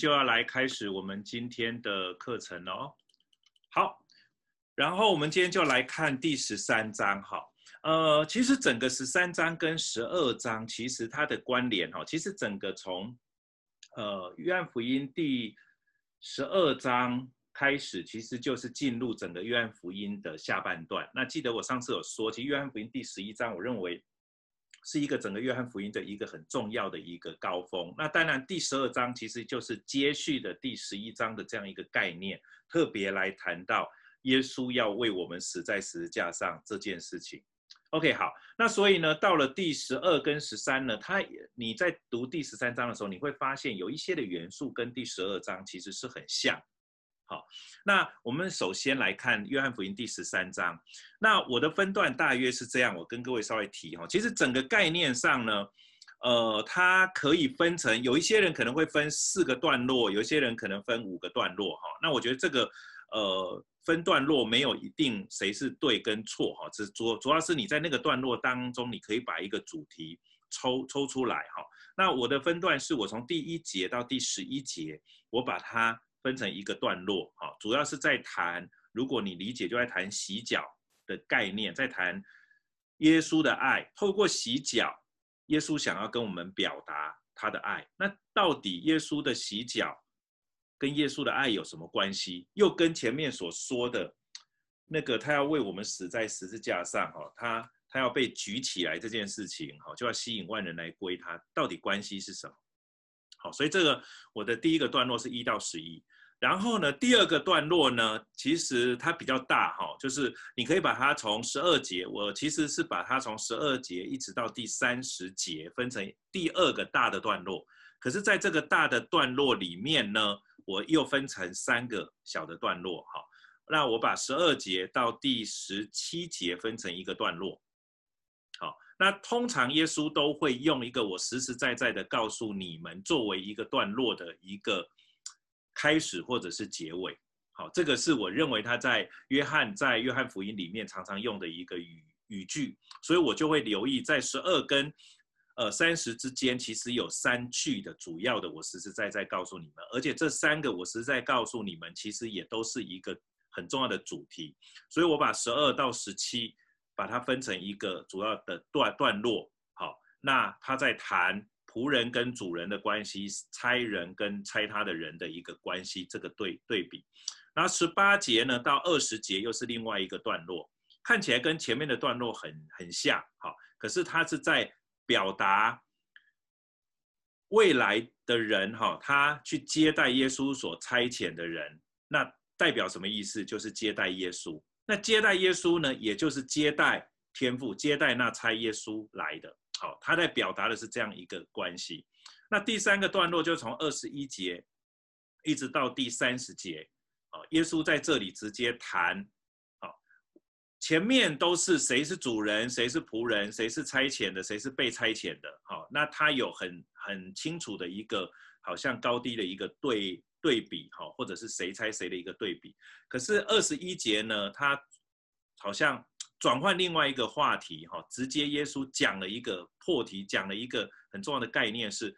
就要来开始我们今天的课程哦。好，然后我们今天就来看第十三章。哈，呃，其实整个十三章跟十二章其实它的关联哈，其实整个从呃约翰福音第十二章开始，其实就是进入整个约翰福音的下半段。那记得我上次有说，其实约翰福音第十一章，我认为。是一个整个约翰福音的一个很重要的一个高峰。那当然，第十二章其实就是接续的第十一章的这样一个概念，特别来谈到耶稣要为我们死在十字架上这件事情。OK，好，那所以呢，到了第十二跟十三呢，它你在读第十三章的时候，你会发现有一些的元素跟第十二章其实是很像。好，那我们首先来看约翰福音第十三章。那我的分段大约是这样，我跟各位稍微提哈。其实整个概念上呢，呃，它可以分成，有一些人可能会分四个段落，有一些人可能分五个段落哈。那我觉得这个呃分段落没有一定谁是对跟错哈，只主主要是你在那个段落当中，你可以把一个主题抽抽出来哈。那我的分段是我从第一节到第十一节，我把它。分成一个段落，哈，主要是在谈，如果你理解，就在谈洗脚的概念，在谈耶稣的爱，透过洗脚，耶稣想要跟我们表达他的爱。那到底耶稣的洗脚跟耶稣的爱有什么关系？又跟前面所说的那个他要为我们死在十字架上，哈，他他要被举起来这件事情，哈，就要吸引万人来归他，到底关系是什么？好，所以这个我的第一个段落是一到十一，然后呢，第二个段落呢，其实它比较大哈，就是你可以把它从十二节，我其实是把它从十二节一直到第三十节分成第二个大的段落，可是在这个大的段落里面呢，我又分成三个小的段落哈，那我把十二节到第十七节分成一个段落。那通常耶稣都会用一个我实实在在的告诉你们，作为一个段落的一个开始或者是结尾。好，这个是我认为他在约翰在约翰福音里面常常用的一个语语句，所以我就会留意在十二跟呃三十之间，其实有三句的主要的我实实在在告诉你们，而且这三个我实在告诉你们，其实也都是一个很重要的主题，所以我把十二到十七。把它分成一个主要的段段落，好，那他在谈仆人跟主人的关系，差人跟差他的人的一个关系，这个对对比。然后十八节呢到二十节又是另外一个段落，看起来跟前面的段落很很像，好，可是他是在表达未来的人，哈，他去接待耶稣所差遣的人，那代表什么意思？就是接待耶稣。那接待耶稣呢，也就是接待天父，接待那差耶稣来的。好，他在表达的是这样一个关系。那第三个段落就从二十一节一直到第三十节，啊，耶稣在这里直接谈，好，前面都是谁是主人，谁是仆人，谁是差遣的，谁是被差遣的。好，那他有很很清楚的一个，好像高低的一个对。对比哈，或者是谁猜谁的一个对比。可是二十一节呢，他好像转换另外一个话题哈，直接耶稣讲了一个破题，讲了一个很重要的概念是，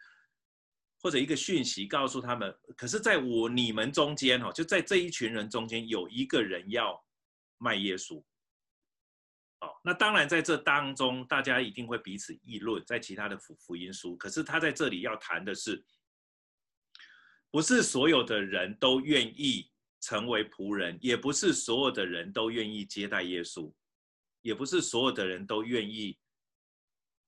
或者一个讯息告诉他们。可是，在我你们中间哈，就在这一群人中间，有一个人要卖耶稣。好，那当然在这当中，大家一定会彼此议论，在其他的福福音书。可是他在这里要谈的是。不是所有的人都愿意成为仆人，也不是所有的人都愿意接待耶稣，也不是所有的人都愿意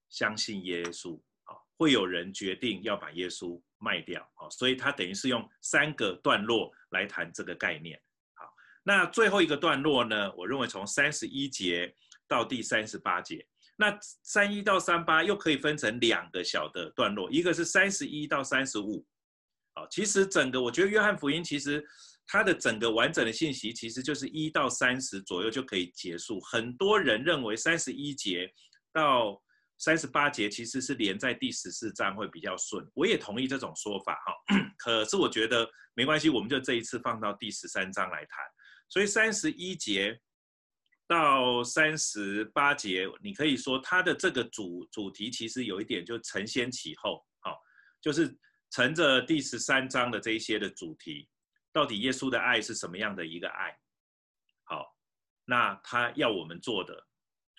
相信耶稣。啊，会有人决定要把耶稣卖掉。啊，所以他等于是用三个段落来谈这个概念。好，那最后一个段落呢？我认为从三十一节到第三十八节，那三一到三八又可以分成两个小的段落，一个是三十一到三十五。啊，其实整个我觉得约翰福音其实它的整个完整的信息其实就是一到三十左右就可以结束。很多人认为三十一节到三十八节其实是连在第十四章会比较顺，我也同意这种说法哈。可是我觉得没关系，我们就这一次放到第十三章来谈。所以三十一节到三十八节，你可以说它的这个主主题其实有一点就承先启后，好，就是。乘着第十三章的这一些的主题，到底耶稣的爱是什么样的一个爱？好，那他要我们做的，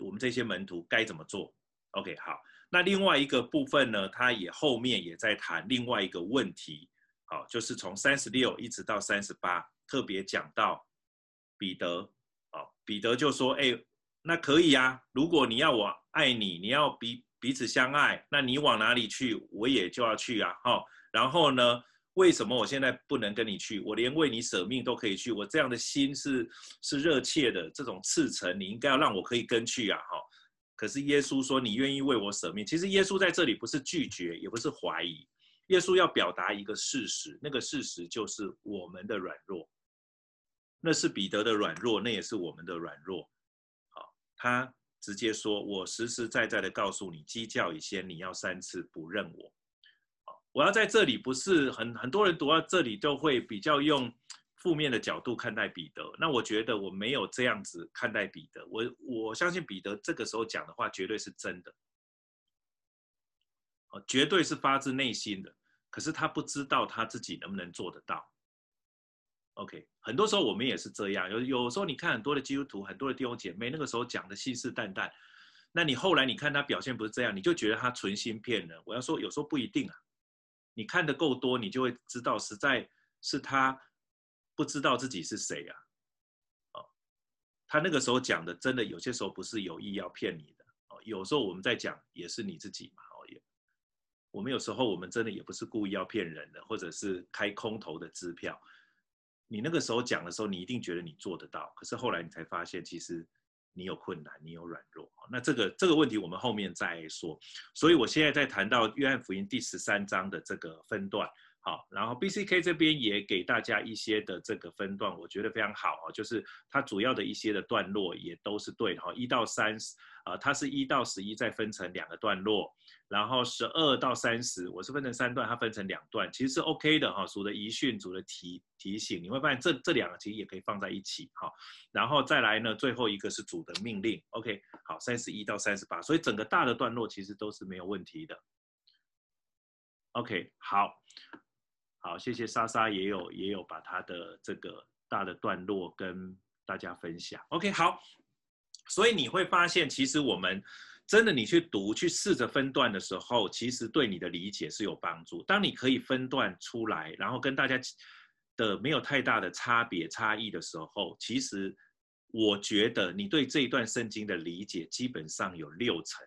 我们这些门徒该怎么做？OK，好。那另外一个部分呢，他也后面也在谈另外一个问题，好，就是从三十六一直到三十八，特别讲到彼得，好，彼得就说，哎，那可以啊，如果你要我爱你，你要彼彼此相爱，那你往哪里去，我也就要去啊，哈，然后呢，为什么我现在不能跟你去？我连为你舍命都可以去，我这样的心是是热切的，这种赤诚，你应该要让我可以跟去啊，哈。可是耶稣说：“你愿意为我舍命？”其实耶稣在这里不是拒绝，也不是怀疑，耶稣要表达一个事实，那个事实就是我们的软弱。那是彼得的软弱，那也是我们的软弱。好，他直接说：“我实实在在的告诉你，鸡叫以先，你要三次不认我。”我要在这里，不是很很多人读到这里都会比较用。负面的角度看待彼得，那我觉得我没有这样子看待彼得。我我相信彼得这个时候讲的话绝对是真的，哦，绝对是发自内心的。可是他不知道他自己能不能做得到。OK，很多时候我们也是这样。有有时候你看很多的基督徒，很多的弟兄姐妹，那个时候讲的信誓旦旦，那你后来你看他表现不是这样，你就觉得他存心骗人。我要说，有时候不一定啊。你看得够多，你就会知道，实在是他。不知道自己是谁呀？哦，他那个时候讲的，真的有些时候不是有意要骗你的哦。有时候我们在讲也是你自己嘛。哦，也，我们有时候我们真的也不是故意要骗人的，或者是开空头的支票。你那个时候讲的时候，你一定觉得你做得到，可是后来你才发现，其实你有困难，你有软弱。那这个这个问题我们后面再说。所以我现在在谈到约翰福音第十三章的这个分段。好，然后 BCK 这边也给大家一些的这个分段，我觉得非常好啊，就是它主要的一些的段落也都是对的哈，一到三十，啊，它是一到十一再分成两个段落，然后十二到三十，我是分成三段，它分成两段，其实是 OK 的哈，主的遗训，组的提提醒，你会发现这这两个其实也可以放在一起哈，然后再来呢，最后一个是组的命令，OK，好，三十一到三十八，所以整个大的段落其实都是没有问题的，OK，好。好，谢谢莎莎，也有也有把他的这个大的段落跟大家分享。OK，好，所以你会发现，其实我们真的你去读去试着分段的时候，其实对你的理解是有帮助。当你可以分段出来，然后跟大家的没有太大的差别差异的时候，其实我觉得你对这一段圣经的理解基本上有六成。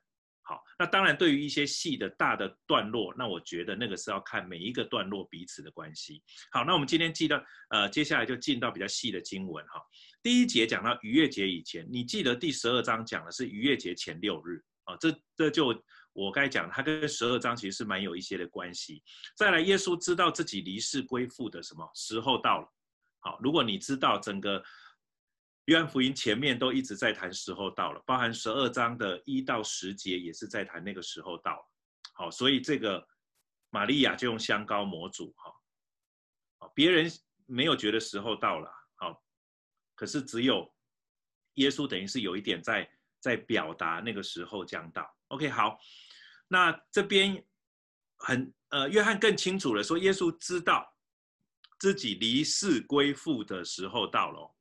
好，那当然，对于一些细的大的段落，那我觉得那个是要看每一个段落彼此的关系。好，那我们今天记得，呃，接下来就进到比较细的经文哈。第一节讲到逾越节以前，你记得第十二章讲的是逾越节前六日啊，这这就我该讲，它跟十二章其实是蛮有一些的关系。再来，耶稣知道自己离世归父的什么时候到了。好，如果你知道整个。约翰福音前面都一直在谈时候到了，包含十二章的一到十节也是在谈那个时候到了。好，所以这个玛利亚就用香膏抹主，哈，好，别人没有觉得时候到了，好，可是只有耶稣等于是有一点在在表达那个时候将到。OK，好，那这边很呃，约翰更清楚了说，耶稣知道自己离世归父的时候到了。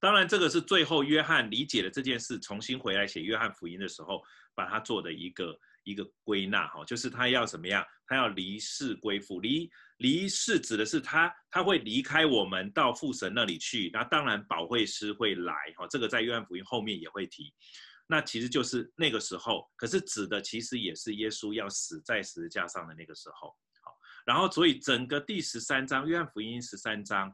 当然，这个是最后约翰理解了这件事，重新回来写约翰福音的时候，把它做的一个一个归纳哈，就是他要怎么样？他要离世归父，离离世指的是他他会离开我们到父神那里去。那当然，保惠师会来哈，这个在约翰福音后面也会提。那其实就是那个时候，可是指的其实也是耶稣要死在十字架上的那个时候。好，然后所以整个第十三章，约翰福音十三章。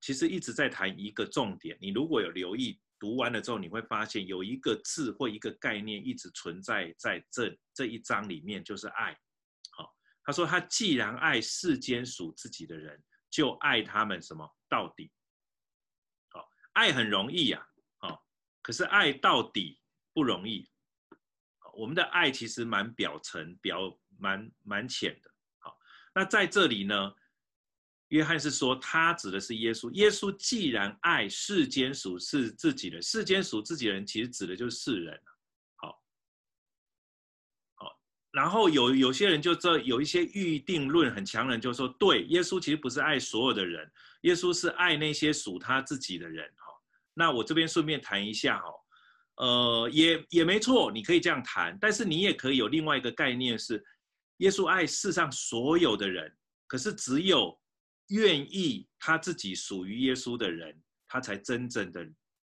其实一直在谈一个重点，你如果有留意读完了之后，你会发现有一个字或一个概念一直存在在这这一章里面，就是爱。好，他说他既然爱世间属自己的人，就爱他们什么到底。好，爱很容易呀，好，可是爱到底不容易。我们的爱其实蛮表层、表蛮蛮浅的。好，那在这里呢？约翰是说，他指的是耶稣。耶稣既然爱世间属是自己的，世间属自己人，其实指的就是世人。好，好，然后有有些人就这有一些预定论很强人就说，对，耶稣其实不是爱所有的人，耶稣是爱那些属他自己的人哈。那我这边顺便谈一下哈，呃，也也没错，你可以这样谈，但是你也可以有另外一个概念是，耶稣爱世上所有的人，可是只有愿意他自己属于耶稣的人，他才真正的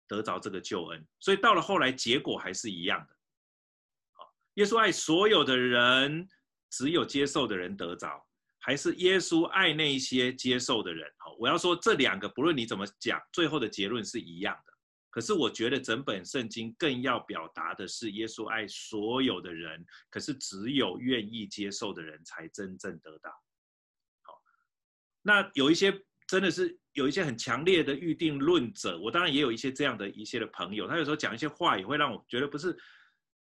得着这个救恩。所以到了后来，结果还是一样的。耶稣爱所有的人，只有接受的人得着，还是耶稣爱那些接受的人？好，我要说这两个，不论你怎么讲，最后的结论是一样的。可是我觉得整本圣经更要表达的是，耶稣爱所有的人，可是只有愿意接受的人才真正得到。那有一些真的是有一些很强烈的预定论者，我当然也有一些这样的一些的朋友，他有时候讲一些话也会让我觉得不是。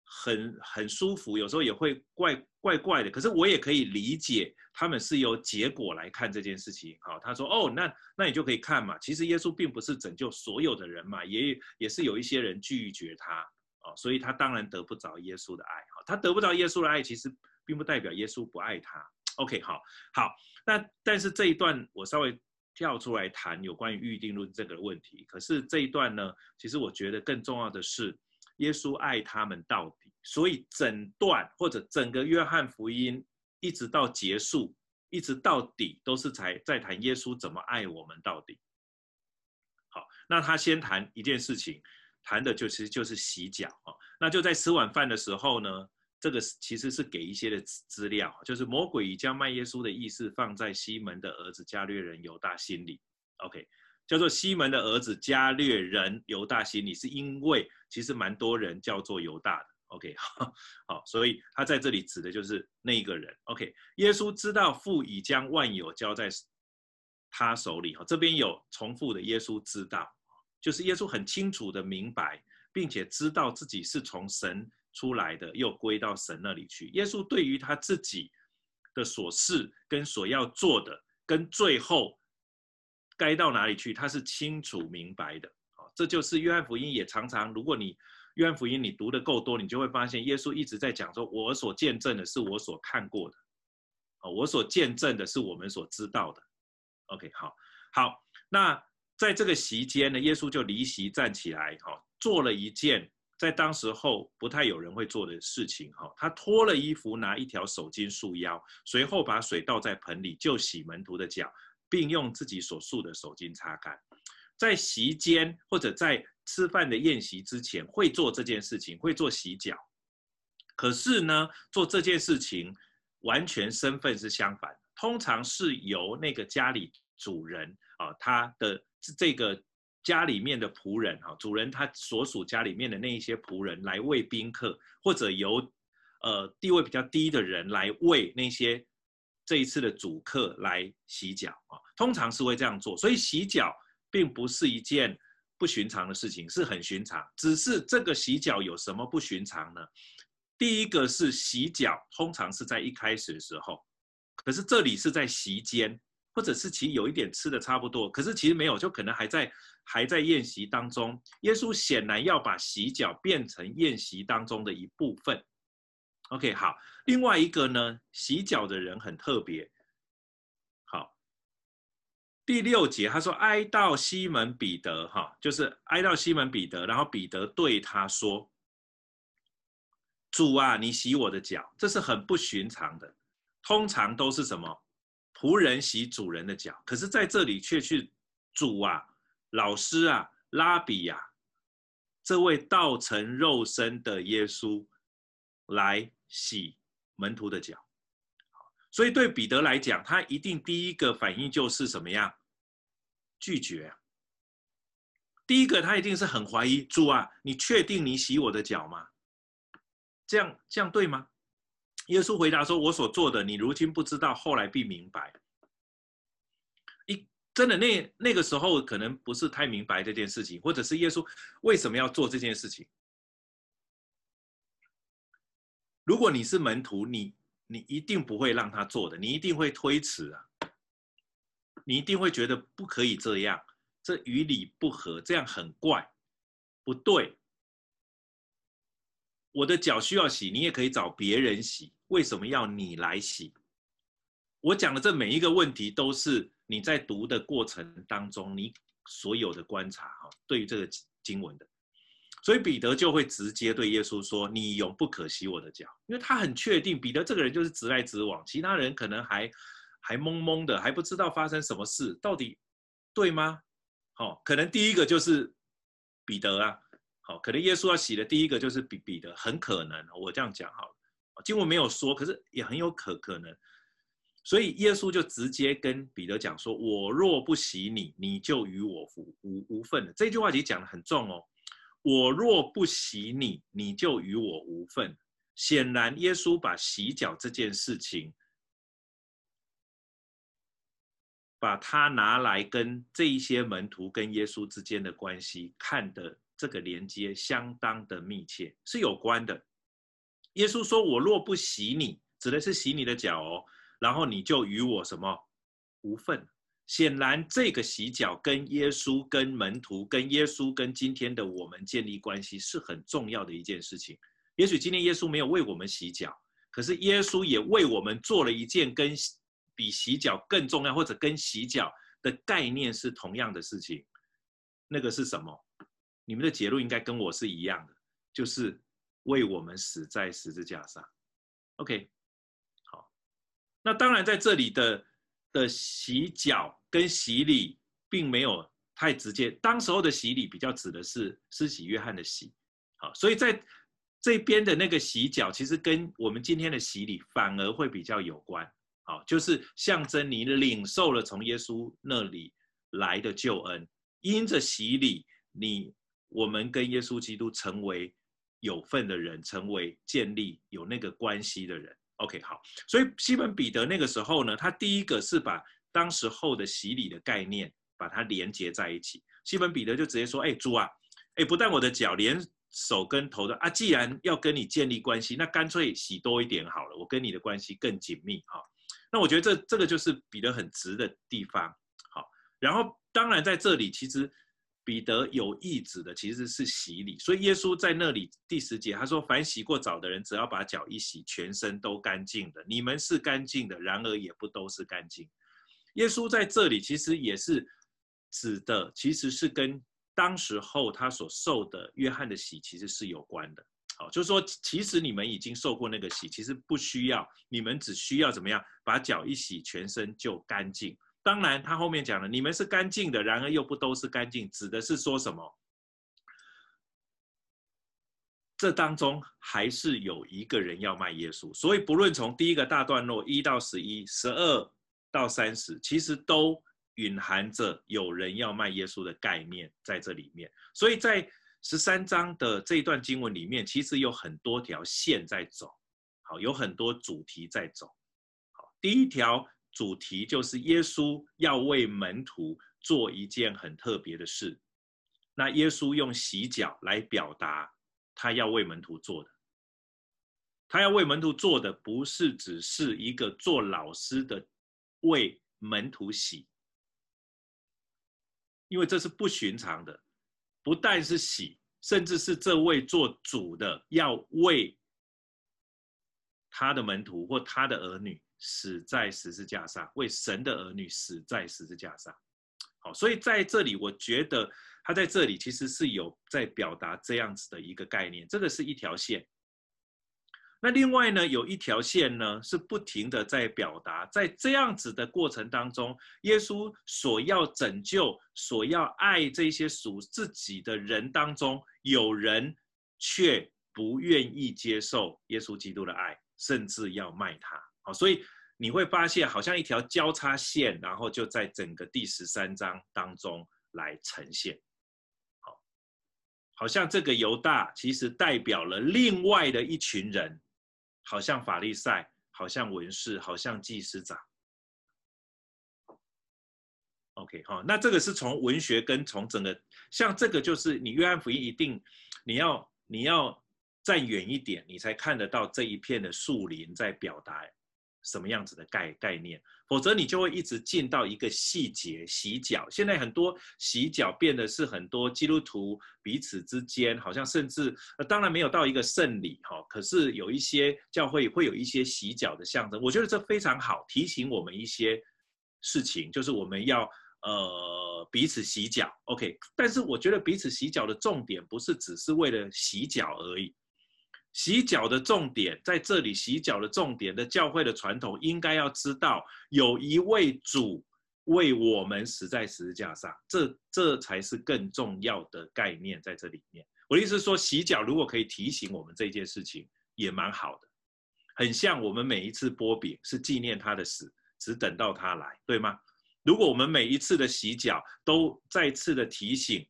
很很舒服，有时候也会怪怪怪的，可是我也可以理解他们是由结果来看这件事情。好，他说哦，那那你就可以看嘛，其实耶稣并不是拯救所有的人嘛，也也是有一些人拒绝他哦，所以他当然得不着耶稣的爱。好，他得不着耶稣的爱，其实并不代表耶稣不爱他。OK，好，好，那但是这一段我稍微跳出来谈有关于预定论这个问题。可是这一段呢，其实我觉得更重要的是。耶稣爱他们到底，所以整段或者整个约翰福音一直到结束，一直到底都是在在谈耶稣怎么爱我们到底。好，那他先谈一件事情，谈的就是就是洗脚啊。那就在吃晚饭的时候呢，这个其实是给一些的资料，就是魔鬼已将卖耶稣的意思放在西门的儿子加略人犹大心里。OK。叫做西门的儿子加略人犹大心里，是因为其实蛮多人叫做犹大的。OK，好，所以他在这里指的就是那一个人。OK，耶稣知道父已将万有交在他手里。哈，这边有重复的，耶稣知道，就是耶稣很清楚的明白，并且知道自己是从神出来的，又归到神那里去。耶稣对于他自己的所事跟所要做的，跟最后。该到哪里去？他是清楚明白的，啊，这就是约翰福音也常常，如果你约翰福音你读得够多，你就会发现耶稣一直在讲说，我所见证的是我所看过的，啊，我所见证的是我们所知道的。OK，好，好，那在这个席间呢，耶稣就离席站起来，哈，做了一件在当时候不太有人会做的事情，哈，他脱了衣服，拿一条手巾束腰，随后把水倒在盆里，就洗门徒的脚。并用自己所束的手巾擦干，在席间或者在吃饭的宴席之前会做这件事情，会做洗脚。可是呢，做这件事情完全身份是相反，通常是由那个家里主人啊，他的这个家里面的仆人哈，主人他所属家里面的那一些仆人来为宾客，或者由呃地位比较低的人来为那些。这一次的主客来洗脚啊，通常是会这样做，所以洗脚并不是一件不寻常的事情，是很寻常。只是这个洗脚有什么不寻常呢？第一个是洗脚，通常是在一开始的时候，可是这里是在席间，或者是其实有一点吃的差不多，可是其实没有，就可能还在还在宴席当中。耶稣显然要把洗脚变成宴席当中的一部分。OK，好。另外一个呢，洗脚的人很特别。好，第六节他说：“挨到西门彼得，哈，就是挨到西门彼得，然后彼得对他说：‘主啊，你洗我的脚。’这是很不寻常的，通常都是什么？仆人洗主人的脚，可是在这里却去主啊，老师啊，拉比呀，这位道成肉身的耶稣来洗。”门徒的脚，所以对彼得来讲，他一定第一个反应就是什么样？拒绝啊。第一个他一定是很怀疑，主啊，你确定你洗我的脚吗？这样这样对吗？耶稣回答说：“我所做的，你如今不知道，后来必明白。”一真的那那个时候可能不是太明白这件事情，或者是耶稣为什么要做这件事情？如果你是门徒，你你一定不会让他做的，你一定会推辞啊，你一定会觉得不可以这样，这与理不合，这样很怪，不对。我的脚需要洗，你也可以找别人洗，为什么要你来洗？我讲的这每一个问题，都是你在读的过程当中，你所有的观察哈，对于这个经文的。所以彼得就会直接对耶稣说：“你永不可洗我的脚。”因为他很确定，彼得这个人就是直来直往，其他人可能还还懵懵的，还不知道发生什么事，到底对吗？好，可能第一个就是彼得啊，好，可能耶稣要洗的第一个就是彼彼得，很可能，我这样讲好了，经文没有说，可是也很有可可能，所以耶稣就直接跟彼得讲说：“我若不洗你，你就与我无无无份了。”这句话其实讲的很重哦。我若不洗你，你就与我无份。显然，耶稣把洗脚这件事情，把它拿来跟这一些门徒跟耶稣之间的关系看的这个连接相当的密切，是有关的。耶稣说：“我若不洗你，指的是洗你的脚哦，然后你就与我什么无份。”显然，这个洗脚跟耶稣、跟门徒、跟耶稣、跟今天的我们建立关系是很重要的一件事情。也许今天耶稣没有为我们洗脚，可是耶稣也为我们做了一件跟比洗脚更重要，或者跟洗脚的概念是同样的事情。那个是什么？你们的结论应该跟我是一样的，就是为我们死在十字架上。OK，好，那当然在这里的。的洗脚跟洗礼并没有太直接，当时候的洗礼比较指的是施洗约翰的洗，好，所以在这边的那个洗脚，其实跟我们今天的洗礼反而会比较有关，好，就是象征你领受了从耶稣那里来的救恩，因着洗礼，你我们跟耶稣基督成为有份的人，成为建立有那个关系的人。OK，好，所以西门彼得那个时候呢，他第一个是把当时候的洗礼的概念把它连接在一起。西门彼得就直接说：“哎，主啊，哎，不但我的脚，连手跟头的啊，既然要跟你建立关系，那干脆洗多一点好了，我跟你的关系更紧密哈。那我觉得这这个就是彼得很直的地方。好，然后当然在这里其实。彼得有意指的其实是洗礼，所以耶稣在那里第十节他说：“凡洗过澡的人，只要把脚一洗，全身都干净的。你们是干净的，然而也不都是干净。”耶稣在这里其实也是指的，其实是跟当时候他所受的约翰的洗其实是有关的。好，就是说，其实你们已经受过那个洗，其实不需要，你们只需要怎么样，把脚一洗，全身就干净。当然，他后面讲了，你们是干净的，然而又不都是干净，指的是说什么？这当中还是有一个人要卖耶稣，所以不论从第一个大段落一到十一、十二到三十，其实都蕴含着有人要卖耶稣的概念在这里面。所以在十三章的这一段经文里面，其实有很多条线在走，好，有很多主题在走。好，第一条。主题就是耶稣要为门徒做一件很特别的事，那耶稣用洗脚来表达他要为门徒做的。他要为门徒做的不是只是一个做老师的为门徒洗，因为这是不寻常的，不但是洗，甚至是这位做主的要为他的门徒或他的儿女。死在十字架上，为神的儿女死在十字架上。好，所以在这里，我觉得他在这里其实是有在表达这样子的一个概念。这个是一条线。那另外呢，有一条线呢，是不停的在表达，在这样子的过程当中，耶稣所要拯救、所要爱这些属自己的人当中，有人却不愿意接受耶稣基督的爱，甚至要卖他。好，所以你会发现，好像一条交叉线，然后就在整个第十三章当中来呈现。好，好像这个犹大其实代表了另外的一群人，好像法利赛，好像文士，好像祭司长。OK，好，那这个是从文学跟从整个，像这个就是你约翰福音一定你要你要站远一点，你才看得到这一片的树林在表达。什么样子的概概念，否则你就会一直进到一个细节洗脚。现在很多洗脚变得是很多基督徒彼此之间，好像甚至呃当然没有到一个圣礼哈，可是有一些教会会有一些洗脚的象征。我觉得这非常好，提醒我们一些事情，就是我们要呃彼此洗脚，OK。但是我觉得彼此洗脚的重点不是只是为了洗脚而已。洗脚的重点在这里，洗脚的重点的教会的传统应该要知道，有一位主为我们死在十字架上，这这才是更重要的概念在这里面。我的意思是说，洗脚如果可以提醒我们这件事情，也蛮好的。很像我们每一次波饼是纪念他的死，只等到他来，对吗？如果我们每一次的洗脚都再次的提醒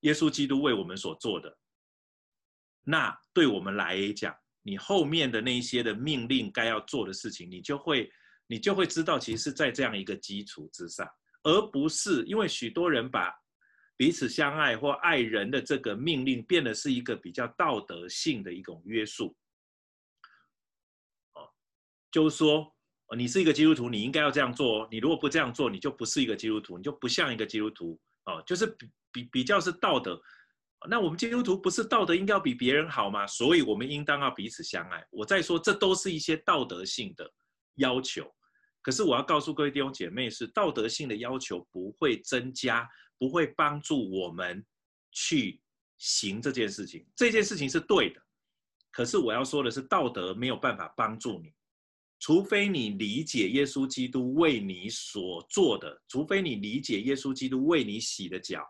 耶稣基督为我们所做的。那对我们来讲，你后面的那一些的命令该要做的事情，你就会你就会知道，其实是在这样一个基础之上，而不是因为许多人把彼此相爱或爱人的这个命令变得是一个比较道德性的一种约束。哦，就是说，你是一个基督徒，你应该要这样做。你如果不这样做，你就不是一个基督徒，你就不像一个基督徒。哦，就是比比比较是道德。那我们基督徒不是道德应该要比别人好吗？所以我们应当要彼此相爱。我再说，这都是一些道德性的要求。可是我要告诉各位弟兄姐妹是，是道德性的要求不会增加，不会帮助我们去行这件事情。这件事情是对的，可是我要说的是，道德没有办法帮助你，除非你理解耶稣基督为你所做的，除非你理解耶稣基督为你洗的脚。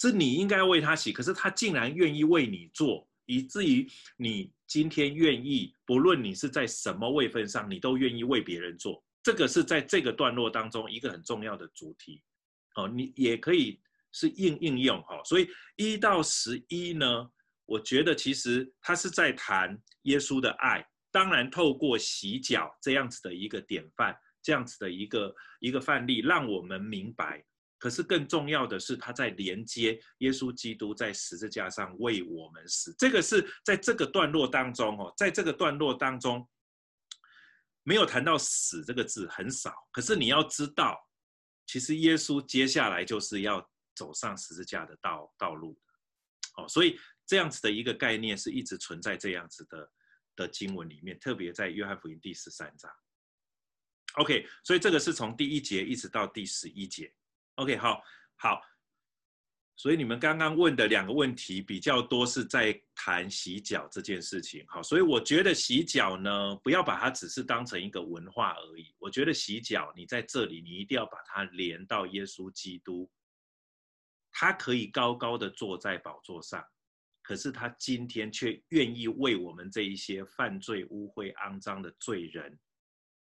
是你应该为他洗，可是他竟然愿意为你做，以至于你今天愿意，不论你是在什么位分上，你都愿意为别人做。这个是在这个段落当中一个很重要的主题。哦，你也可以是应应用哈。所以一到十一呢，我觉得其实他是在谈耶稣的爱，当然透过洗脚这样子的一个典范，这样子的一个一个范例，让我们明白。可是更重要的是，他在连接耶稣基督在十字架上为我们死。这个是在这个段落当中哦，在这个段落当中没有谈到死这个字很少。可是你要知道，其实耶稣接下来就是要走上十字架的道道路。哦，所以这样子的一个概念是一直存在这样子的的经文里面，特别在约翰福音第十三章。OK，所以这个是从第一节一直到第十一节。OK，好，好，所以你们刚刚问的两个问题比较多是在谈洗脚这件事情，好，所以我觉得洗脚呢，不要把它只是当成一个文化而已。我觉得洗脚，你在这里，你一定要把它连到耶稣基督，他可以高高的坐在宝座上，可是他今天却愿意为我们这一些犯罪、污秽、肮脏的罪人，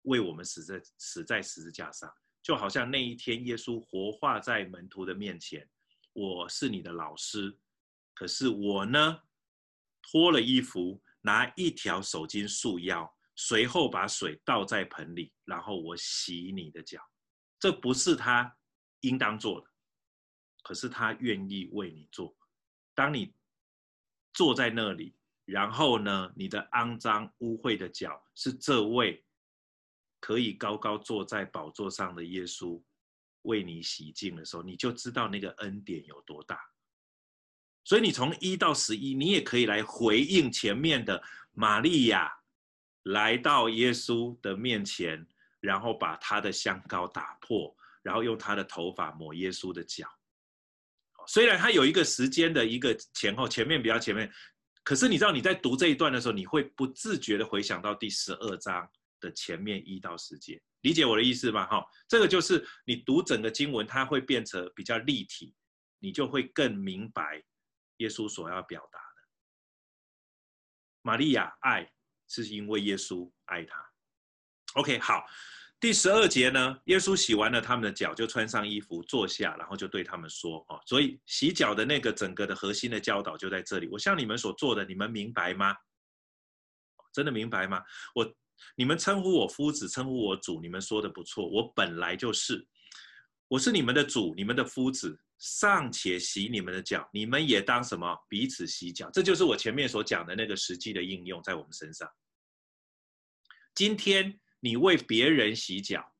为我们死在死在十字架上。就好像那一天，耶稣活化在门徒的面前，我是你的老师，可是我呢，脱了衣服，拿一条手巾束腰，随后把水倒在盆里，然后我洗你的脚。这不是他应当做的，可是他愿意为你做。当你坐在那里，然后呢，你的肮脏污秽的脚是这位。可以高高坐在宝座上的耶稣为你洗净的时候，你就知道那个恩典有多大。所以你从一到十一，你也可以来回应前面的玛利亚来到耶稣的面前，然后把他的香膏打破，然后用他的头发抹耶稣的脚。虽然他有一个时间的一个前后，前面比较前面，可是你知道你在读这一段的时候，你会不自觉的回想到第十二章。的前面一到十节，理解我的意思吗？哈，这个就是你读整个经文，它会变成比较立体，你就会更明白耶稣所要表达的。玛利亚爱是因为耶稣爱她。OK，好，第十二节呢，耶稣洗完了他们的脚，就穿上衣服坐下，然后就对他们说：“哦，所以洗脚的那个整个的核心的教导就在这里。我向你们所做的，你们明白吗？真的明白吗？我。”你们称呼我夫子，称呼我主，你们说的不错。我本来就是，我是你们的主，你们的夫子，尚且洗你们的脚，你们也当什么？彼此洗脚。这就是我前面所讲的那个实际的应用在我们身上。今天你为别人洗脚，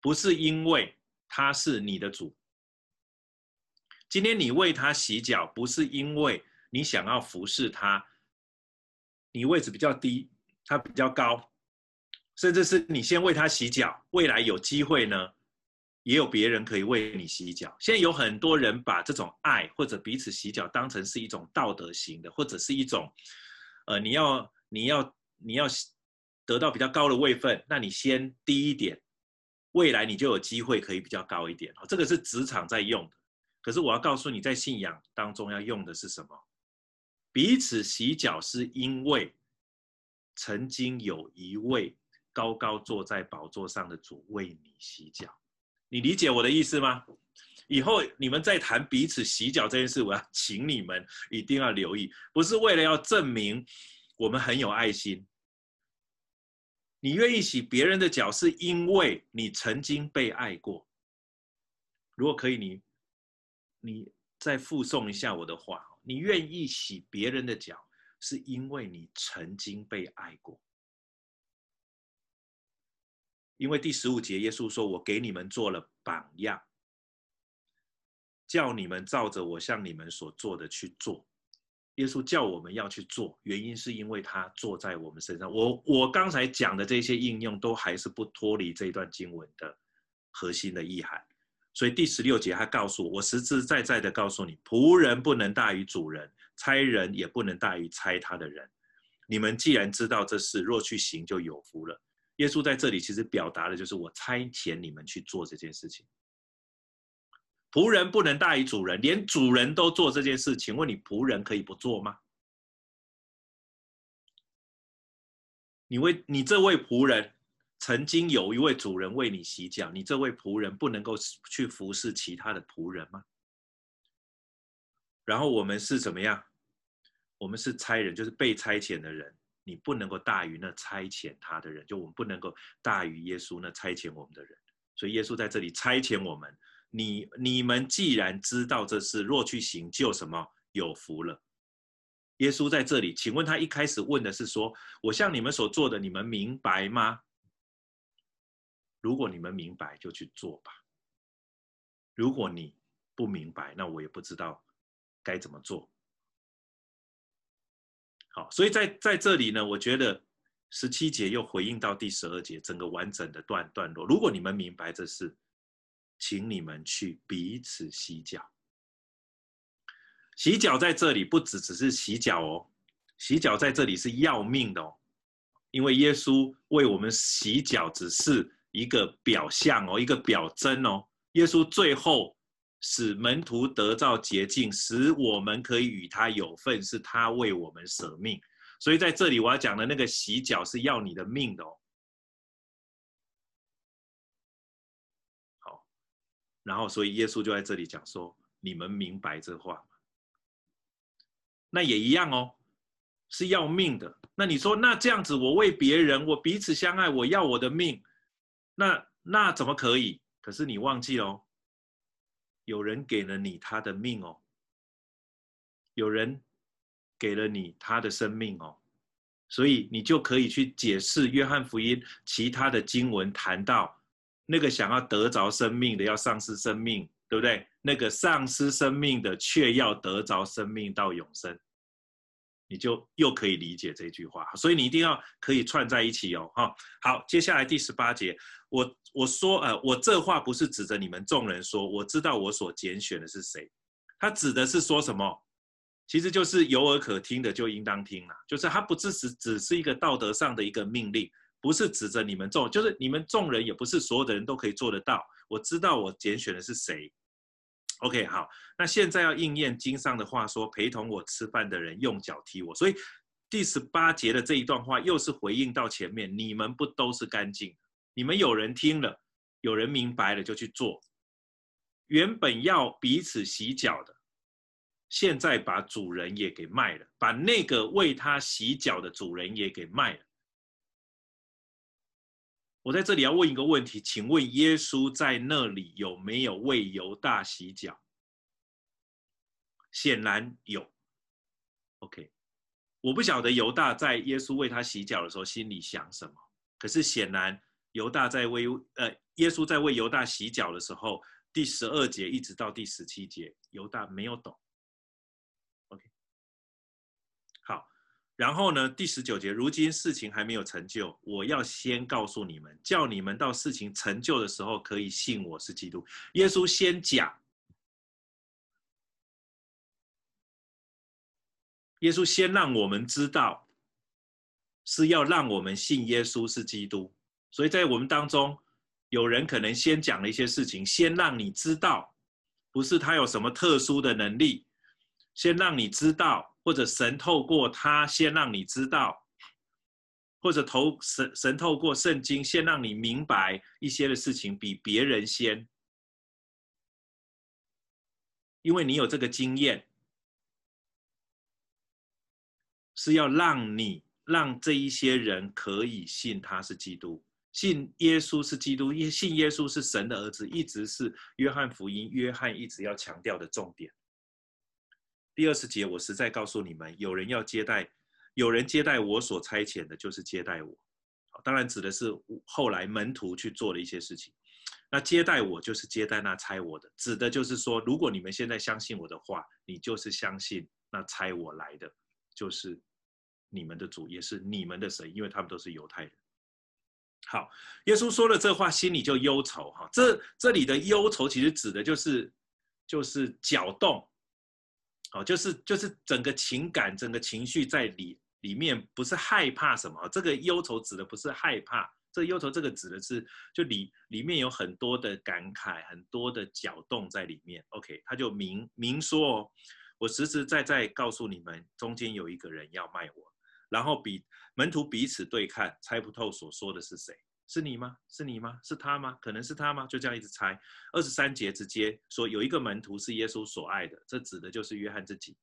不是因为他是你的主。今天你为他洗脚，不是因为你想要服侍他，你位置比较低，他比较高，甚至是你先为他洗脚，未来有机会呢，也有别人可以为你洗脚。现在有很多人把这种爱或者彼此洗脚当成是一种道德型的，或者是一种，呃，你要你要你要得到比较高的位分，那你先低一点，未来你就有机会可以比较高一点。这个是职场在用的。可是我要告诉你，在信仰当中要用的是什么？彼此洗脚，是因为曾经有一位高高坐在宝座上的主为你洗脚。你理解我的意思吗？以后你们在谈彼此洗脚这件事，我要请你们一定要留意，不是为了要证明我们很有爱心。你愿意洗别人的脚，是因为你曾经被爱过。如果可以，你。你再附送一下我的话，你愿意洗别人的脚，是因为你曾经被爱过。因为第十五节，耶稣说：“我给你们做了榜样，叫你们照着我向你们所做的去做。”耶稣叫我们要去做，原因是因为他坐在我们身上。我我刚才讲的这些应用，都还是不脱离这段经文的核心的意涵。所以第十六节，他告诉我，我实实在在的告诉你，仆人不能大于主人，差人也不能大于差他的人。你们既然知道这事，若去行，就有福了。耶稣在这里其实表达的就是我差遣你们去做这件事情。仆人不能大于主人，连主人都做这件事，请问你仆人可以不做吗？你为你这位仆人。曾经有一位主人为你洗脚，你这位仆人不能够去服侍其他的仆人吗？然后我们是怎么样？我们是差人，就是被差遣的人。你不能够大于那差遣他的人，就我们不能够大于耶稣那差遣我们的人。所以耶稣在这里差遣我们。你你们既然知道这事，若去行，就什么有福了。耶稣在这里，请问他一开始问的是说：我向你们所做的，你们明白吗？如果你们明白，就去做吧。如果你不明白，那我也不知道该怎么做。好，所以在在这里呢，我觉得十七节又回应到第十二节，整个完整的段段落。如果你们明白这事，请你们去彼此洗脚。洗脚在这里不只只是洗脚哦，洗脚在这里是要命的哦，因为耶稣为我们洗脚只是。一个表象哦，一个表征哦。耶稣最后使门徒得到洁净，使我们可以与他有份，是他为我们舍命。所以在这里我要讲的那个洗脚是要你的命的哦。好，然后所以耶稣就在这里讲说：你们明白这话吗？那也一样哦，是要命的。那你说，那这样子，我为别人，我彼此相爱，我要我的命。那那怎么可以？可是你忘记哦，有人给了你他的命哦，有人给了你他的生命哦，所以你就可以去解释约翰福音其他的经文，谈到那个想要得着生命的要丧失生命，对不对？那个丧失生命的却要得着生命到永生。你就又可以理解这句话，所以你一定要可以串在一起哦，哈。好，接下来第十八节，我我说，呃，我这话不是指着你们众人说，我知道我所拣选的是谁，他指的是说什么？其实就是有耳可听的就应当听了，就是他不只是只是一个道德上的一个命令，不是指着你们众，就是你们众人也不是所有的人都可以做得到。我知道我拣选的是谁。OK，好，那现在要应验经上的话说，陪同我吃饭的人用脚踢我，所以第十八节的这一段话又是回应到前面，你们不都是干净？你们有人听了，有人明白了就去做。原本要彼此洗脚的，现在把主人也给卖了，把那个为他洗脚的主人也给卖了。我在这里要问一个问题，请问耶稣在那里有没有为犹大洗脚？显然有。OK，我不晓得犹大在耶稣为他洗脚的时候心里想什么，可是显然犹大在为呃耶稣在为犹大洗脚的时候，第十二节一直到第十七节，犹大没有懂。OK，好，然后呢，第十九节，如今事情还没有成就，我要先告诉你们，叫你们到事情成就的时候可以信我是基督。耶稣先讲。耶稣先让我们知道，是要让我们信耶稣是基督。所以在我们当中，有人可能先讲了一些事情，先让你知道，不是他有什么特殊的能力，先让你知道，或者神透过他先让你知道，或者投神神透过圣经先让你明白一些的事情，比别人先，因为你有这个经验。是要让你让这一些人可以信他是基督，信耶稣是基督，信耶稣是神的儿子，一直是约翰福音约翰一直要强调的重点。第二十节，我实在告诉你们，有人要接待，有人接待我所差遣的，就是接待我。当然指的是后来门徒去做的一些事情。那接待我就是接待那差我的，指的就是说，如果你们现在相信我的话，你就是相信那差我来的。就是你们的主，也是你们的神，因为他们都是犹太人。好，耶稣说了这话，心里就忧愁哈。这这里的忧愁其实指的就是就是搅动，哦，就是就是整个情感、整个情绪在里里面，不是害怕什么。这个忧愁指的不是害怕，这个忧愁这个指的是就里里面有很多的感慨，很多的搅动在里面。OK，他就明明说哦。我实实在在告诉你们，中间有一个人要卖我，然后比门徒彼此对看，猜不透所说的是谁？是你吗？是你吗？是他吗？可能是他吗？就这样一直猜。二十三节直接说有一个门徒是耶稣所爱的，这指的就是约翰自己。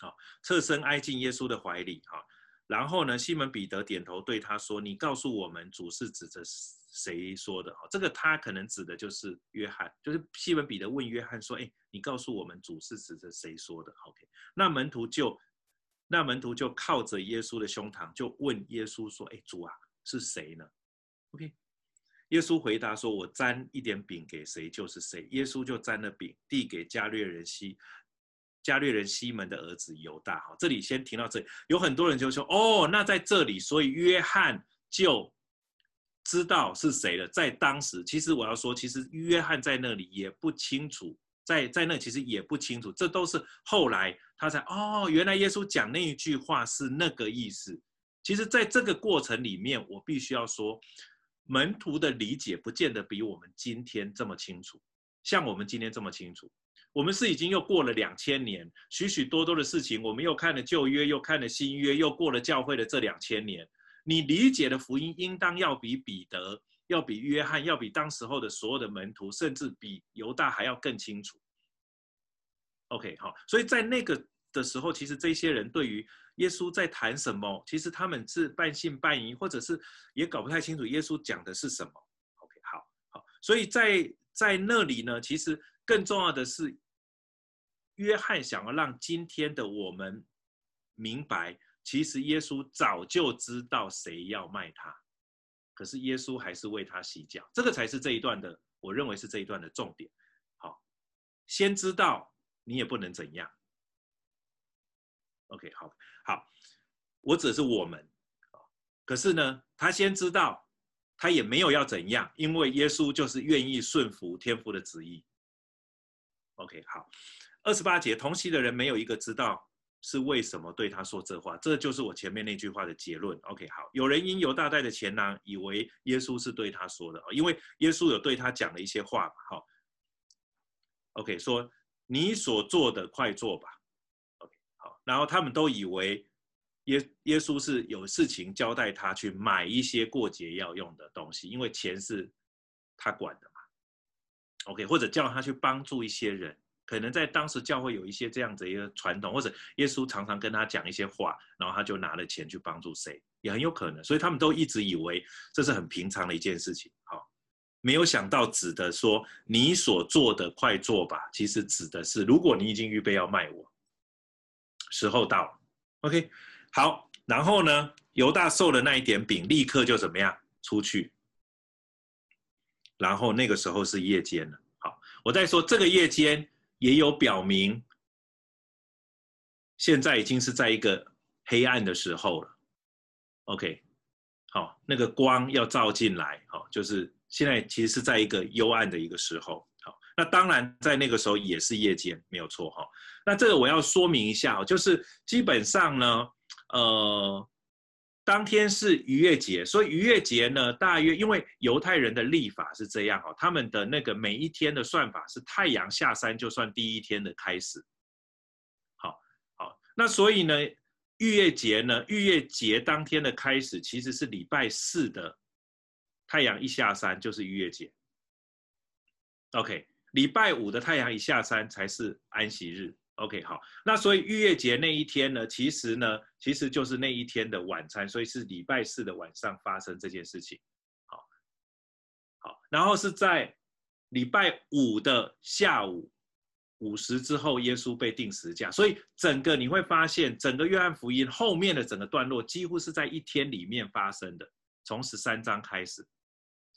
好，侧身挨进耶稣的怀里。好，然后呢，西门彼得点头对他说：“你告诉我们，主是指着谁说的？”哈，这个他可能指的就是约翰，就是西门彼得问约翰说：“哎。”你告诉我们主是指着谁说的？OK，那门徒就那门徒就靠着耶稣的胸膛，就问耶稣说：“哎，主啊，是谁呢？”OK，耶稣回答说：“我沾一点饼给谁，就是谁。”耶稣就沾了饼，递给加略人西加略人西门的儿子犹大。好，这里先停到这里。有很多人就说：“哦，那在这里，所以约翰就知道是谁了。”在当时，其实我要说，其实约翰在那里也不清楚。在在那其实也不清楚，这都是后来他才哦，原来耶稣讲那一句话是那个意思。其实，在这个过程里面，我必须要说，门徒的理解不见得比我们今天这么清楚，像我们今天这么清楚。我们是已经又过了两千年，许许多多的事情，我们又看了旧约，又看了新约，又过了教会的这两千年，你理解的福音，应当要比彼得。要比约翰，要比当时候的所有的门徒，甚至比犹大还要更清楚。OK，好，所以在那个的时候，其实这些人对于耶稣在谈什么，其实他们是半信半疑，或者是也搞不太清楚耶稣讲的是什么。OK，好，好，所以在在那里呢，其实更重要的是，约翰想要让今天的我们明白，其实耶稣早就知道谁要卖他。可是耶稣还是为他洗脚，这个才是这一段的，我认为是这一段的重点。好，先知道你也不能怎样。OK，好，好，我只是我们。可是呢，他先知道，他也没有要怎样，因为耶稣就是愿意顺服天父的旨意。OK，好，二十八节，同席的人没有一个知道。是为什么对他说这话？这就是我前面那句话的结论。OK，好，有人因犹大带的钱囊，以为耶稣是对他说的，因为耶稣有对他讲了一些话嘛。好，OK，说你所做的快做吧。然后他们都以为耶耶稣是有事情交代他去买一些过节要用的东西，因为钱是他管的嘛。OK，或者叫他去帮助一些人。可能在当时教会有一些这样子一个传统，或者耶稣常常跟他讲一些话，然后他就拿了钱去帮助谁，也很有可能。所以他们都一直以为这是很平常的一件事情。好，没有想到指的说你所做的快做吧，其实指的是如果你已经预备要卖我，时候到了。OK，好，然后呢，犹大受的那一点饼，立刻就怎么样出去。然后那个时候是夜间了。好，我再说这个夜间也有表明，现在已经是在一个黑暗的时候了。OK，好，那个光要照进来，好，就是现在其实是在一个幽暗的一个时候。那当然在那个时候也是夜间，没有错哈。那这个我要说明一下，就是基本上呢，呃。当天是逾越节，所以逾越节呢，大约因为犹太人的历法是这样哦，他们的那个每一天的算法是太阳下山就算第一天的开始。好，好，那所以呢，逾越节呢，逾越节当天的开始其实是礼拜四的太阳一下山就是逾越节。OK，礼拜五的太阳一下山才是安息日。OK，好，那所以逾越节那一天呢，其实呢，其实就是那一天的晚餐，所以是礼拜四的晚上发生这件事情。好，好，然后是在礼拜五的下午五时之后，耶稣被钉十字架。所以整个你会发现，整个约翰福音后面的整个段落几乎是在一天里面发生的，从十三章开始。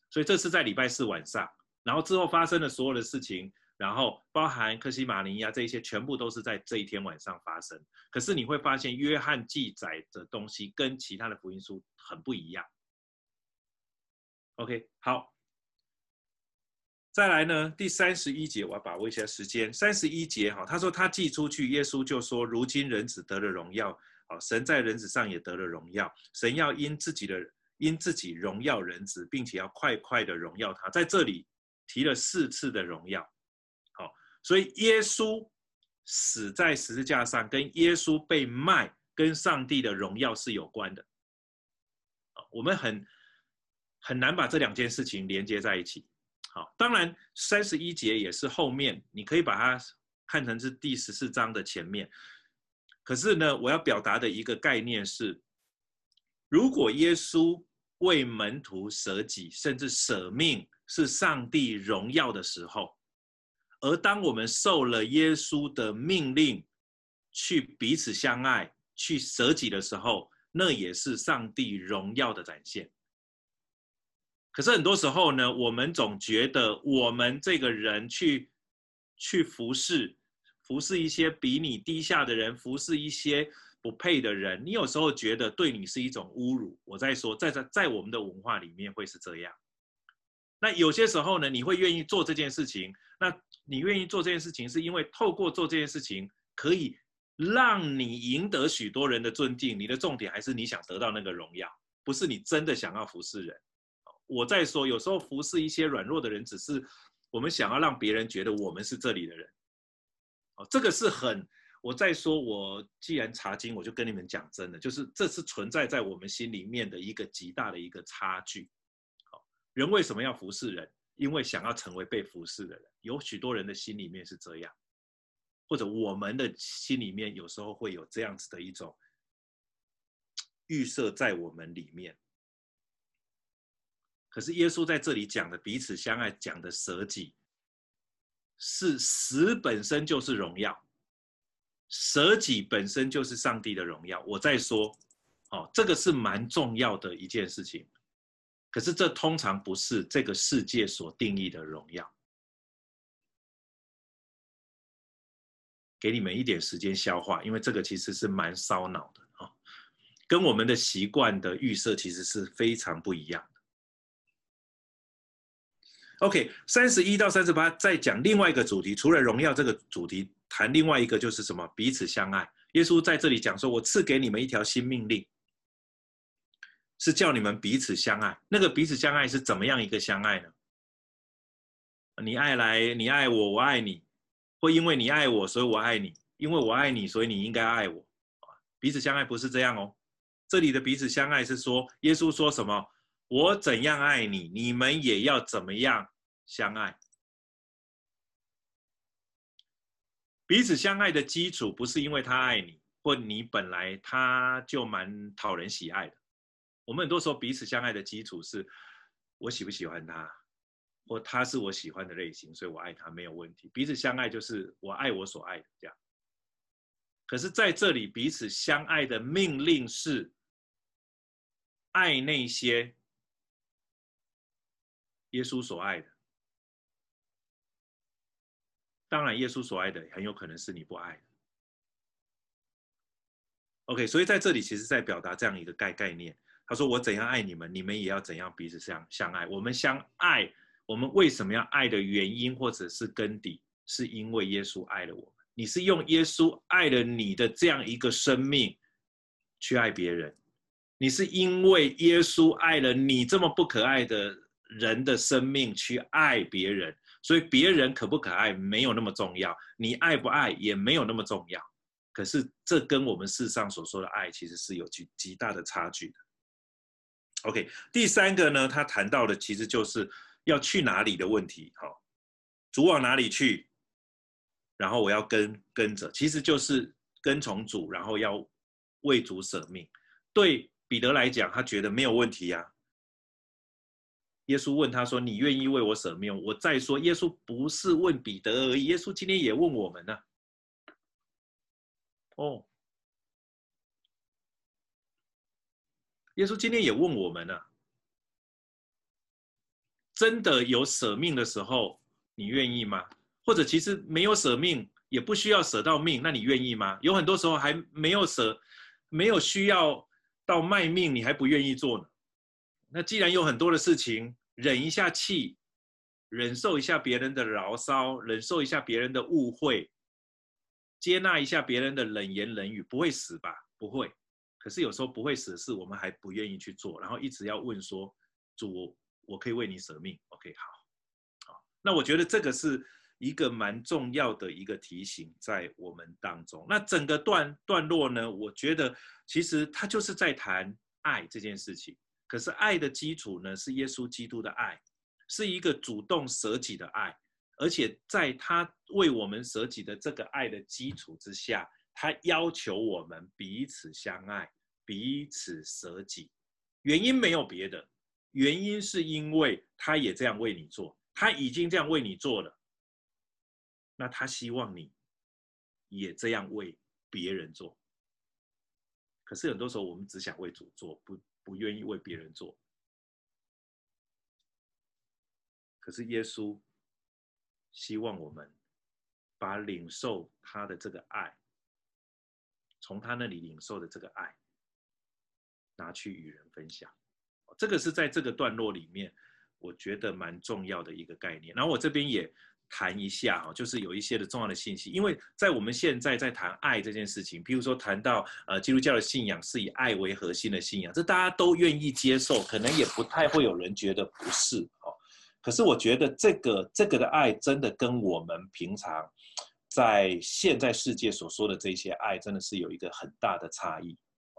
所以这是在礼拜四晚上，然后之后发生的所有的事情。然后包含克西马尼亚这些，全部都是在这一天晚上发生。可是你会发现，约翰记载的东西跟其他的福音书很不一样。OK，好，再来呢，第三十一节，我要把握一下时间。三十一节哈，他说他寄出去，耶稣就说：如今人子得了荣耀，啊，神在人子上也得了荣耀。神要因自己的因自己荣耀人子，并且要快快的荣耀他。在这里提了四次的荣耀。好所以耶稣死在十字架上，跟耶稣被卖，跟上帝的荣耀是有关的。我们很很难把这两件事情连接在一起。好，当然三十一节也是后面，你可以把它看成是第十四章的前面。可是呢，我要表达的一个概念是，如果耶稣为门徒舍己，甚至舍命，是上帝荣耀的时候。而当我们受了耶稣的命令，去彼此相爱、去舍己的时候，那也是上帝荣耀的展现。可是很多时候呢，我们总觉得我们这个人去去服侍、服侍一些比你低下的人，服侍一些不配的人，你有时候觉得对你是一种侮辱。我在说，在在在我们的文化里面会是这样。那有些时候呢，你会愿意做这件事情，那。你愿意做这件事情，是因为透过做这件事情，可以让你赢得许多人的尊敬。你的重点还是你想得到那个荣耀，不是你真的想要服侍人。我在说，有时候服侍一些软弱的人，只是我们想要让别人觉得我们是这里的人。哦，这个是很，我在说，我既然查经，我就跟你们讲真的，就是这是存在在我们心里面的一个极大的一个差距。人为什么要服侍人？因为想要成为被服侍的人，有许多人的心里面是这样，或者我们的心里面有时候会有这样子的一种预设在我们里面。可是耶稣在这里讲的彼此相爱，讲的舍己，是死本身就是荣耀，舍己本身就是上帝的荣耀。我在说，哦，这个是蛮重要的一件事情。可是这通常不是这个世界所定义的荣耀。给你们一点时间消化，因为这个其实是蛮烧脑的啊，跟我们的习惯的预设其实是非常不一样的。OK，三十一到三十八再讲另外一个主题，除了荣耀这个主题，谈另外一个就是什么？彼此相爱。耶稣在这里讲说：“我赐给你们一条新命令。”是叫你们彼此相爱。那个彼此相爱是怎么样一个相爱呢？你爱来，你爱我，我爱你，会因为你爱我，所以我爱你；因为我爱你，所以你应该爱我。彼此相爱不是这样哦。这里的彼此相爱是说，耶稣说什么？我怎样爱你，你们也要怎么样相爱。彼此相爱的基础不是因为他爱你，或你本来他就蛮讨人喜爱的。我们很多时候彼此相爱的基础是，我喜不喜欢他，或他是我喜欢的类型，所以我爱他没有问题。彼此相爱就是我爱我所爱的这样。可是在这里彼此相爱的命令是，爱那些耶稣所爱的。当然，耶稣所爱的很有可能是你不爱的。OK，所以在这里其实在表达这样一个概概念。他说：“我怎样爱你们，你们也要怎样彼此相相爱。我们相爱，我们为什么要爱的原因或者是根底，是因为耶稣爱了我们。你是用耶稣爱了你的这样一个生命去爱别人，你是因为耶稣爱了你这么不可爱的人的生命去爱别人。”所以别人可不可爱没有那么重要，你爱不爱也没有那么重要。可是这跟我们世上所说的爱其实是有极极大的差距的。OK，第三个呢，他谈到的其实就是要去哪里的问题。哈，主往哪里去，然后我要跟跟着，其实就是跟从主，然后要为主舍命。对彼得来讲，他觉得没有问题呀。耶稣问他说：“你愿意为我舍命？”我再说，耶稣不是问彼得而已，耶稣今天也问我们呢。哦，耶稣今天也问我们呢。真的有舍命的时候，你愿意吗？或者其实没有舍命，也不需要舍到命，那你愿意吗？有很多时候还没有舍，没有需要到卖命，你还不愿意做呢。那既然有很多的事情，忍一下气，忍受一下别人的牢骚，忍受一下别人的误会，接纳一下别人的冷言冷语，不会死吧？不会。可是有时候不会死的事，我们还不愿意去做，然后一直要问说：“主，我可以为你舍命？”OK，好，好。那我觉得这个是一个蛮重要的一个提醒，在我们当中。那整个段段落呢，我觉得其实他就是在谈爱这件事情。可是爱的基础呢，是耶稣基督的爱，是一个主动舍己的爱，而且在他为我们舍己的这个爱的基础之下，他要求我们彼此相爱，彼此舍己。原因没有别的，原因是因为他也这样为你做，他已经这样为你做了，那他希望你也这样为别人做。可是很多时候我们只想为主做，不。不愿意为别人做，可是耶稣希望我们把领受他的这个爱，从他那里领受的这个爱，拿去与人分享。这个是在这个段落里面，我觉得蛮重要的一个概念。然后我这边也。谈一下哈，就是有一些的重要的信息，因为在我们现在在谈爱这件事情，比如说谈到呃基督教的信仰是以爱为核心的信仰，这大家都愿意接受，可能也不太会有人觉得不是哦。可是我觉得这个这个的爱真的跟我们平常在现在世界所说的这些爱，真的是有一个很大的差异。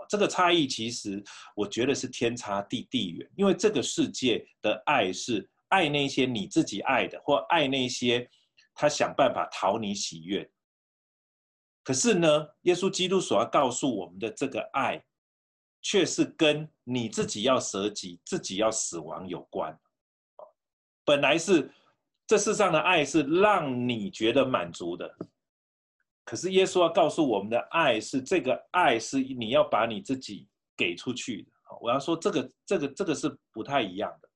这个差异其实我觉得是天差地地远，因为这个世界的爱是。爱那些你自己爱的，或爱那些他想办法讨你喜悦。可是呢，耶稣基督所要告诉我们的这个爱，却是跟你自己要舍己、自己要死亡有关。本来是这世上的爱是让你觉得满足的，可是耶稣要告诉我们的爱是这个爱是你要把你自己给出去的。我要说这个、这个、这个是不太一样的。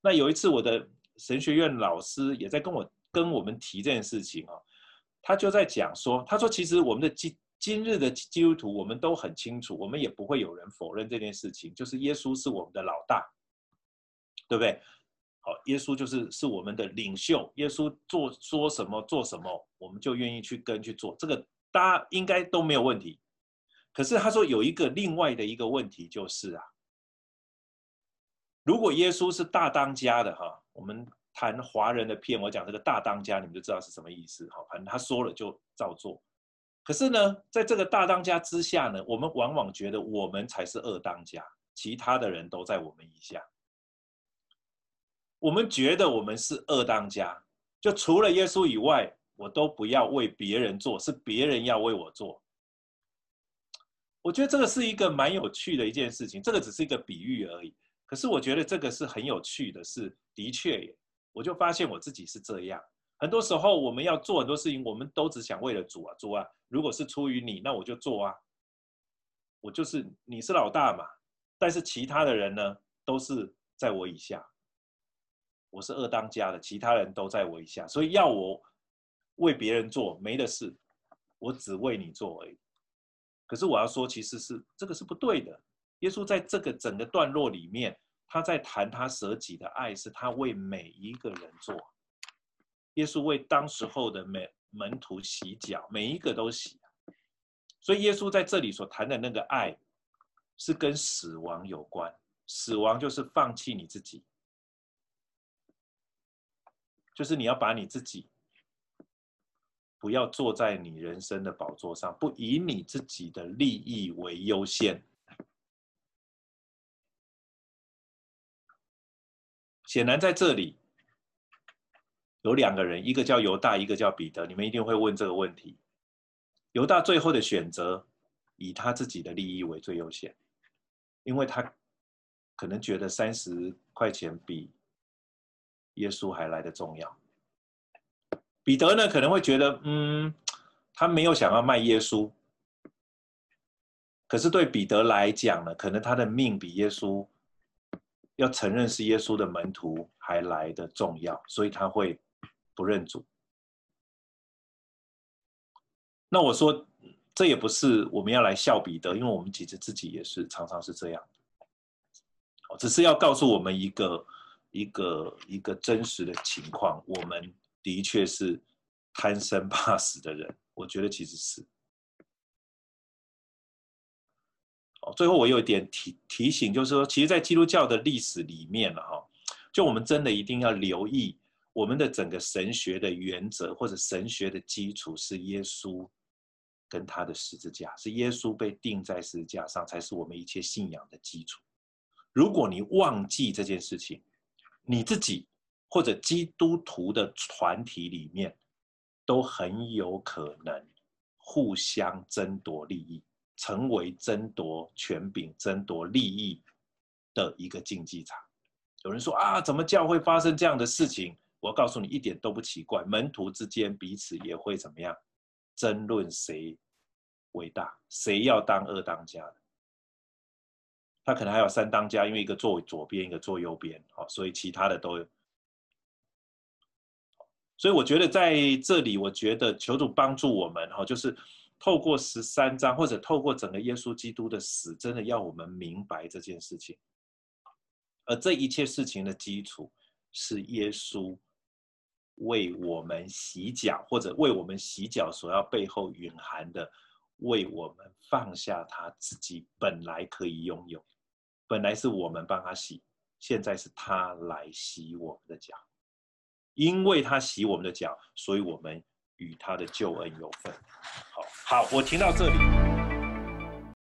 那有一次，我的神学院老师也在跟我跟我们提这件事情啊，他就在讲说，他说其实我们的今今日的基督徒，我们都很清楚，我们也不会有人否认这件事情，就是耶稣是我们的老大，对不对？好，耶稣就是是我们的领袖，耶稣做说什么做什么，我们就愿意去跟去做，这个大家应该都没有问题。可是他说有一个另外的一个问题就是啊。如果耶稣是大当家的哈，我们谈华人的片，我讲这个大当家，你们就知道是什么意思哈。反正他说了就照做。可是呢，在这个大当家之下呢，我们往往觉得我们才是二当家，其他的人都在我们以下。我们觉得我们是二当家，就除了耶稣以外，我都不要为别人做，是别人要为我做。我觉得这个是一个蛮有趣的一件事情，这个只是一个比喻而已。可是我觉得这个是很有趣的是，的确，我就发现我自己是这样。很多时候我们要做很多事情，我们都只想为了主啊，主啊，如果是出于你，那我就做啊。我就是你是老大嘛，但是其他的人呢，都是在我以下。我是二当家的，其他人都在我以下，所以要我为别人做没的事，我只为你做而已。可是我要说，其实是这个是不对的。耶稣在这个整个段落里面，他在谈他舍己的爱，是他为每一个人做。耶稣为当时候的每门徒洗脚，每一个都洗。所以耶稣在这里所谈的那个爱，是跟死亡有关。死亡就是放弃你自己。就是你要把你自己，不要坐在你人生的宝座上，不以你自己的利益为优先。显然在这里有两个人，一个叫犹大，一个叫彼得。你们一定会问这个问题：犹大最后的选择，以他自己的利益为最优先，因为他可能觉得三十块钱比。耶稣还来得重要。彼得呢，可能会觉得，嗯，他没有想要卖耶稣。可是对彼得来讲呢，可能他的命比耶稣要承认是耶稣的门徒还来得重要，所以他会不认主。那我说，这也不是我们要来笑彼得，因为我们其实自己也是常常是这样。只是要告诉我们一个。一个一个真实的情况，我们的确是贪生怕死的人，我觉得其实是。哦，最后我有一点提提醒，就是说，其实，在基督教的历史里面了哈，就我们真的一定要留意，我们的整个神学的原则或者神学的基础是耶稣跟他的十字架，是耶稣被钉在十字架上，才是我们一切信仰的基础。如果你忘记这件事情，你自己或者基督徒的团体里面，都很有可能互相争夺利益，成为争夺权柄、争夺利益的一个竞技场。有人说啊，怎么教会发生这样的事情？我告诉你，一点都不奇怪。门徒之间彼此也会怎么样争论谁伟大，谁要当二当家的。他可能还有三当家，因为一个坐左边，一个坐右边，好，所以其他的都。所以我觉得在这里，我觉得求主帮助我们，哈，就是透过十三章，或者透过整个耶稣基督的死，真的要我们明白这件事情。而这一切事情的基础是耶稣为我们洗脚，或者为我们洗脚所要背后蕴含的，为我们放下他自己本来可以拥有。本来是我们帮他洗，现在是他来洗我们的脚，因为他洗我们的脚，所以我们与他的救恩有份。好，好，我停到这里。